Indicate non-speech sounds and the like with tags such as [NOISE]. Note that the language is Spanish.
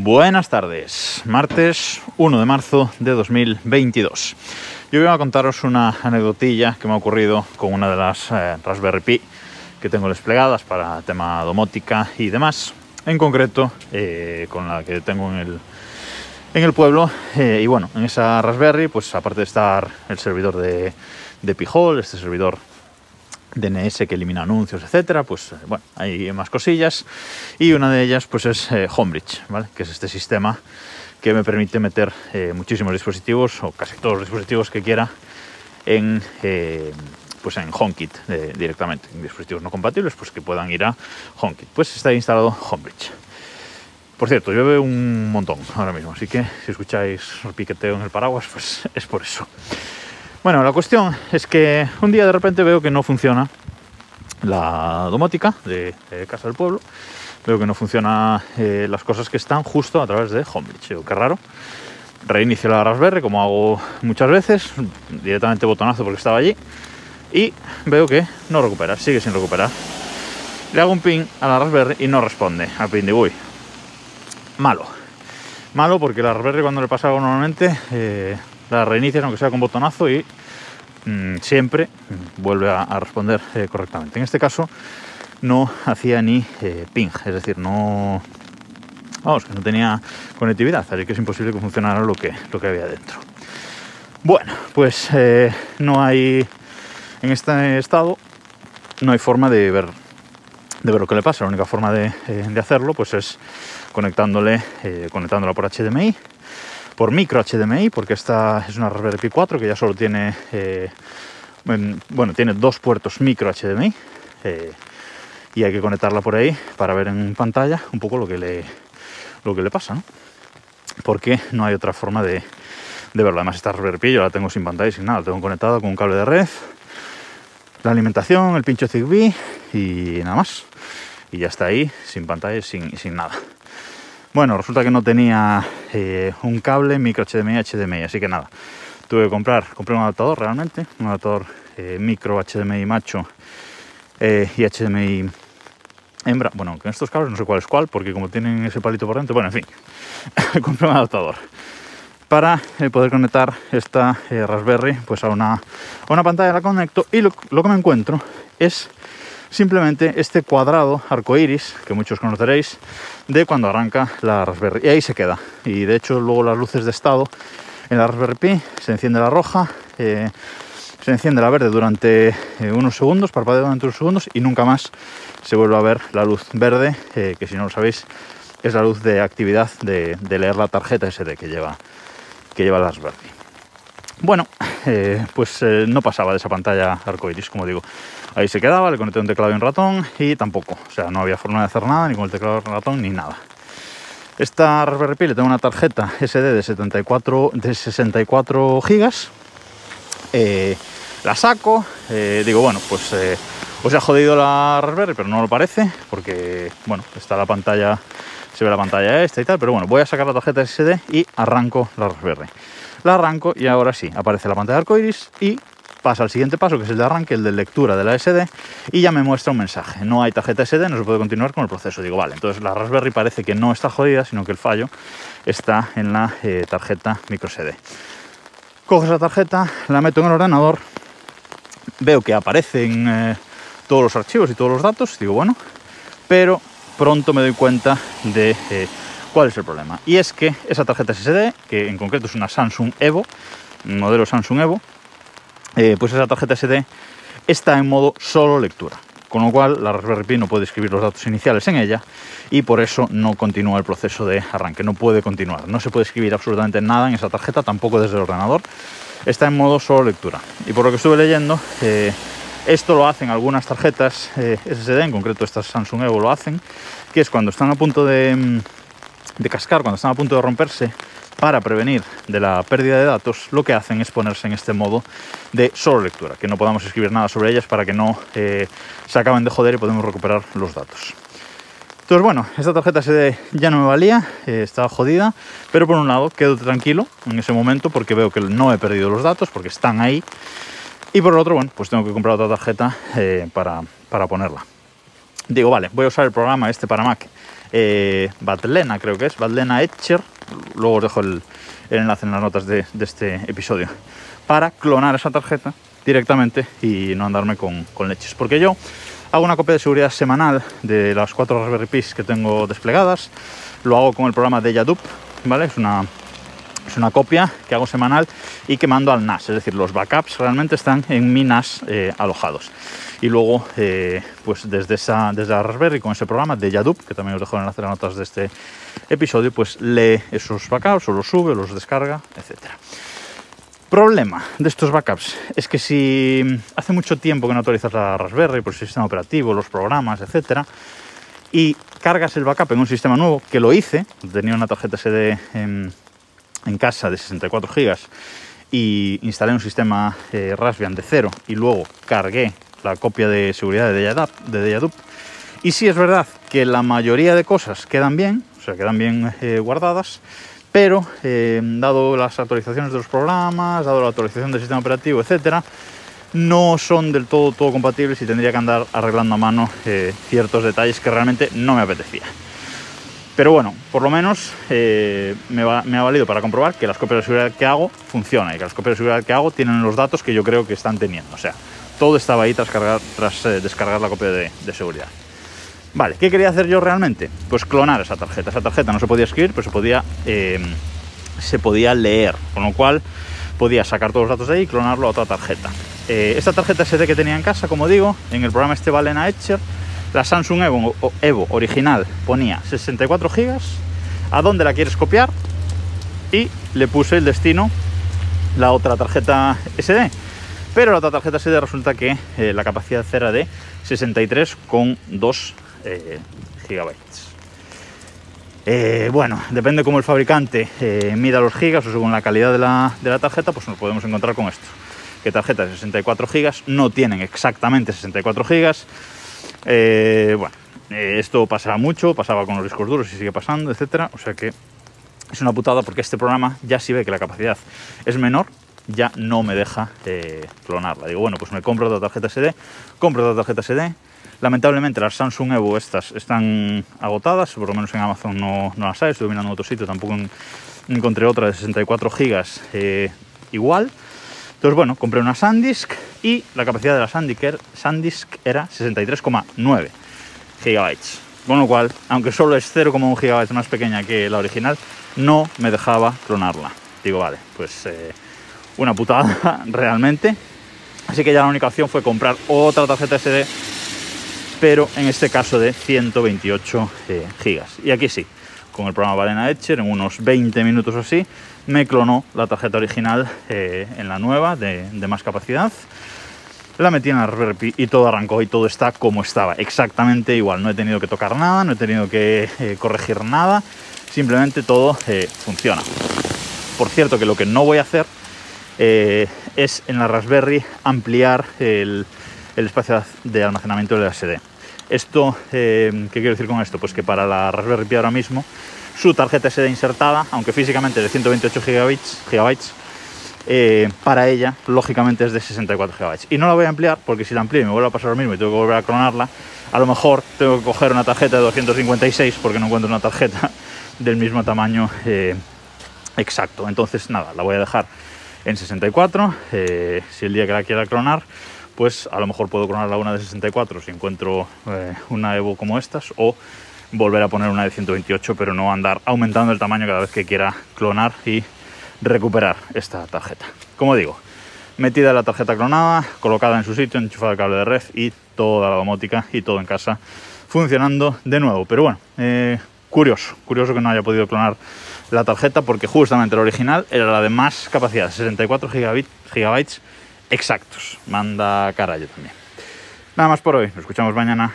Buenas tardes, martes 1 de marzo de 2022. Yo voy a contaros una anecdotilla que me ha ocurrido con una de las eh, Raspberry Pi que tengo desplegadas para tema domótica y demás. En concreto, eh, con la que tengo en el, en el pueblo. Eh, y bueno, en esa Raspberry, pues aparte de estar el servidor de, de Pijol, este servidor DNS que elimina anuncios, etcétera, pues bueno, hay más cosillas y una de ellas pues es eh, Homebridge, ¿vale? Que es este sistema que me permite meter eh, muchísimos dispositivos o casi todos los dispositivos que quiera en eh, pues en HomeKit eh, directamente, en dispositivos no compatibles, pues que puedan ir a HomeKit. Pues está instalado Homebridge. Por cierto, llueve un montón ahora mismo, así que si escucháis el piqueteo en el paraguas, pues [LAUGHS] es por eso. Bueno, la cuestión es que un día de repente veo que no funciona la domótica de, Casa del Pueblo. Veo que no funciona eh, las cosas que están justo a través de Homebridge. Digo, qué raro. Reinicio la Raspberry, como hago muchas veces, directamente botonazo porque estaba allí. Y veo que no recupera, sigue sin recuperar. Le hago un ping a la Raspberry y no responde al ping de uy. Malo. Malo porque la Raspberry cuando le pasa algo normalmente eh, la reinicias aunque sea con botonazo y mmm, siempre vuelve a, responder eh, correctamente. En este caso no hacía ni eh, ping, es decir, no vamos, no tenía conectividad, así que es imposible que funcionara lo que, lo que había dentro. Bueno, pues eh, no hay en este estado no hay forma de ver de ver lo que le pasa. La única forma de, hacerlo pues es conectándole conectándola por HDMI por micro HDMI, porque esta es una Raspberry Pi 4 que ya solo tiene, eh, bueno, tiene dos puertos micro HDMI eh, y hay que conectarla por ahí para ver en pantalla un poco lo que le, lo que le pasa. Porque no hay otra forma de, de verlo. Además, esta Raspberry Pi yo la tengo sin pantalla y sin nada, la tengo conectada con un cable de red, la alimentación, el pincho Zigbee y nada más. Y ya está ahí, sin pantalla y sin, sin nada. Bueno, resulta que no tenía eh, un cable micro HDMI HDMI, así que nada. Tuve que comprar, compré un adaptador realmente, un adaptador eh, micro HDMI macho eh, y HDMI hembra. Bueno, con estos cables no sé cuál es cuál, porque como tienen ese palito por dentro, bueno, en fin, [LAUGHS] compré un adaptador para poder conectar esta Raspberry pues a una, a una pantalla, la conecto y lo que me encuentro es simplemente este cuadrado arcoiris que muchos conoceréis de cuando arranca la Raspberry y ahí se queda. Y de hecho luego las luces de estado en la Raspberry Pi se enciende la roja eh, se enciende la verde durante eh, unos segundos parpadea durante unos segundos y nunca más se vuelve a ver la luz verde eh, que si no lo sabéis es la luz de actividad de, leer la tarjeta SD que lleva que lleva la Raspberry bueno pues no pasaba de esa pantalla arcoiris como digo Ahí se quedaba, le conecté un teclado y un ratón y tampoco. O sea, no había forma de hacer nada, ni con el teclado y ratón, ni nada. Esta Raspberry Pi tengo una tarjeta SD de, 74, de 64 gigas. Eh, la saco, eh, digo, bueno, pues eh, os ha jodido la Raspberry, pero no lo parece, porque, bueno, está la pantalla, se ve la pantalla esta y tal, pero bueno, voy a sacar la tarjeta SD y arranco la Raspberry. La arranco y ahora sí, aparece la pantalla arcoiris y pasa al siguiente paso, que es el de arranque, el de lectura de la SD, y ya me muestra un mensaje. No hay tarjeta SD, no se puede continuar con el proceso. Digo, vale, entonces la Raspberry parece que no está jodida, sino que el fallo está en la eh, tarjeta micro SD. Cojo esa tarjeta, la meto en el ordenador, veo que aparecen eh, todos los archivos y todos los datos, digo, bueno, pero pronto me doy cuenta de eh, cuál es el problema. Y es que esa tarjeta SD, que en concreto es una Samsung Evo, modelo Samsung Evo, eh, pues esa tarjeta SD está en modo solo lectura. Con lo cual la Raspberry Pi no puede escribir los datos iniciales en ella y por eso no continúa el proceso de arranque, no puede continuar. No se puede escribir absolutamente nada en esa tarjeta, tampoco desde el ordenador. Está en modo solo lectura. Y por lo que estuve leyendo, eh, esto lo hacen algunas tarjetas eh, SSD, en concreto estas Samsung Evo lo hacen, que es cuando están a punto de, mm, de cascar, cuando están a punto de romperse, para prevenir de la pérdida de datos, lo que hacen es ponerse en este modo de solo lectura, que no podamos escribir nada sobre ellas para que no eh, se acaben de joder y podemos recuperar los datos. Entonces, bueno, esta tarjeta ya no me valía, eh, estaba jodida, pero por un lado quedo tranquilo en ese momento porque veo que no he perdido los datos, porque están ahí, y por el otro, bueno, pues tengo que comprar otra tarjeta eh, para, para ponerla. Digo, vale, voy a usar el programa este para Mac eh, Batlena, creo que es, Batlena Etcher, luego os dejo el, enlace en las notas de, este episodio, para clonar esa tarjeta directamente y no andarme con, con leches. Porque yo hago una copia de seguridad semanal de las cuatro Raspberry Pis que tengo desplegadas, lo hago con el programa de Yadup, ¿vale? Es una es una copia que hago semanal y que mando al NAS, es decir, los backups realmente están en mi NAS eh, alojados. Y luego, eh, pues desde, esa, desde la Raspberry con ese programa de Yadup, que también os dejo en las notas de este episodio, pues lee esos backups o los sube, los descarga, etcétera. Problema de estos backups es que si hace mucho tiempo que no actualizas la Raspberry por el sistema operativo, los programas, etcétera, y cargas el backup en un sistema nuevo, que lo hice, tenía una tarjeta SD en, en casa de 64 GB y instalé un sistema eh, Raspbian de cero y luego cargué la copia de seguridad de Yadup, de Yadup. Y sí es verdad que la mayoría de cosas quedan bien, o sea, quedan bien eh, guardadas, pero eh, dado las actualizaciones de los programas, dado la actualización del sistema operativo, etcétera, no son del todo, todo compatibles y tendría que andar arreglando a mano ciertos detalles que realmente no me apetecía. Pero bueno, por lo menos eh, me, ha valido para comprobar que las copias de seguridad que hago funcionan y que las copias de seguridad que hago tienen los datos que yo creo que están teniendo. O sea, todo estaba ahí tras, eh, descargar la copia de, seguridad. Vale, ¿qué quería hacer yo realmente? Pues clonar esa tarjeta. Esa tarjeta no se podía escribir, pero se podía, eh, se podía leer, con lo cual podía sacar todos los datos de ahí y clonarlo a otra tarjeta. Eh, esta tarjeta SD que tenía en casa, como digo, en el programa este Valena Etcher, la Samsung Evo, original ponía 64 GB, a dónde la quieres copiar y le puse el destino, la otra tarjeta SD. Pero la otra tarjeta SD resulta que eh, la capacidad era de 63,2 eh, gigabytes. Eh, bueno, depende cómo el fabricante eh, mida los gigas o según la calidad de la, de la, tarjeta, pues nos podemos encontrar con esto. Que tarjetas de 64 gigas no tienen exactamente 64 gigas. Eh, bueno, esto pasaba mucho, pasaba con los discos duros y sigue pasando, etcétera. O sea que es una putada porque este programa ya si ve que la capacidad es menor, ya no me deja clonarla. Digo, bueno, pues me compro otra tarjeta SD, compro otra tarjeta SD, Lamentablemente las Samsung Evo estas están agotadas, por lo menos en Amazon no, no las hay, estuve mirando otro sitio, tampoco en, encontré otra de 64 GB eh, igual. Entonces bueno, compré una SanDisk y la capacidad de la SanDisk, SanDisk era 63,9 GB. Con lo cual, aunque solo es 0,1 GB más pequeña que la original, no me dejaba clonarla. Digo, vale, pues eh, una putada [LAUGHS] realmente. Así que ya la única opción fue comprar otra tarjeta SD pero en este caso de 128 eh, gigas. Y aquí sí, con el programa Valena Etcher, en unos 20 minutos o así, me clonó la tarjeta original eh, en la nueva de, más capacidad. La metí en la Raspberry y todo arrancó y todo está como estaba, exactamente igual. No he tenido que tocar nada, no he tenido que eh, corregir nada, simplemente todo eh, funciona. Por cierto, que lo que no voy a hacer es en la Raspberry ampliar el, espacio de almacenamiento de la SD. Esto, ¿qué quiero decir con esto? Pues que para la Raspberry Pi ahora mismo, su tarjeta SD insertada, aunque físicamente de 128 gigabytes, gigabytes eh, para ella, lógicamente es de 64 gigabytes. Y no la voy a ampliar porque si la amplío y me vuelve a pasar lo mismo y tengo que volver a clonarla, a lo mejor tengo que coger una tarjeta de 256 porque no encuentro una tarjeta [LAUGHS] del mismo tamaño eh, exacto. Entonces, nada, la voy a dejar en 64. Eh, si el día que la quiera clonar, pues a lo mejor puedo clonar la una de 64 si encuentro una Evo como estas o volver a poner una de 128 pero no andar aumentando el tamaño cada vez que quiera clonar y recuperar esta tarjeta. Como digo, metida la tarjeta clonada, colocada en su sitio, enchufada el cable de red y toda la domótica y todo en casa funcionando de nuevo. Pero bueno, eh, curioso, curioso que no haya podido clonar la tarjeta porque justamente la original era la de más capacidad, 64 gigabytes exactos. Manda carallo también. Nada más por hoy. Nos escuchamos mañana.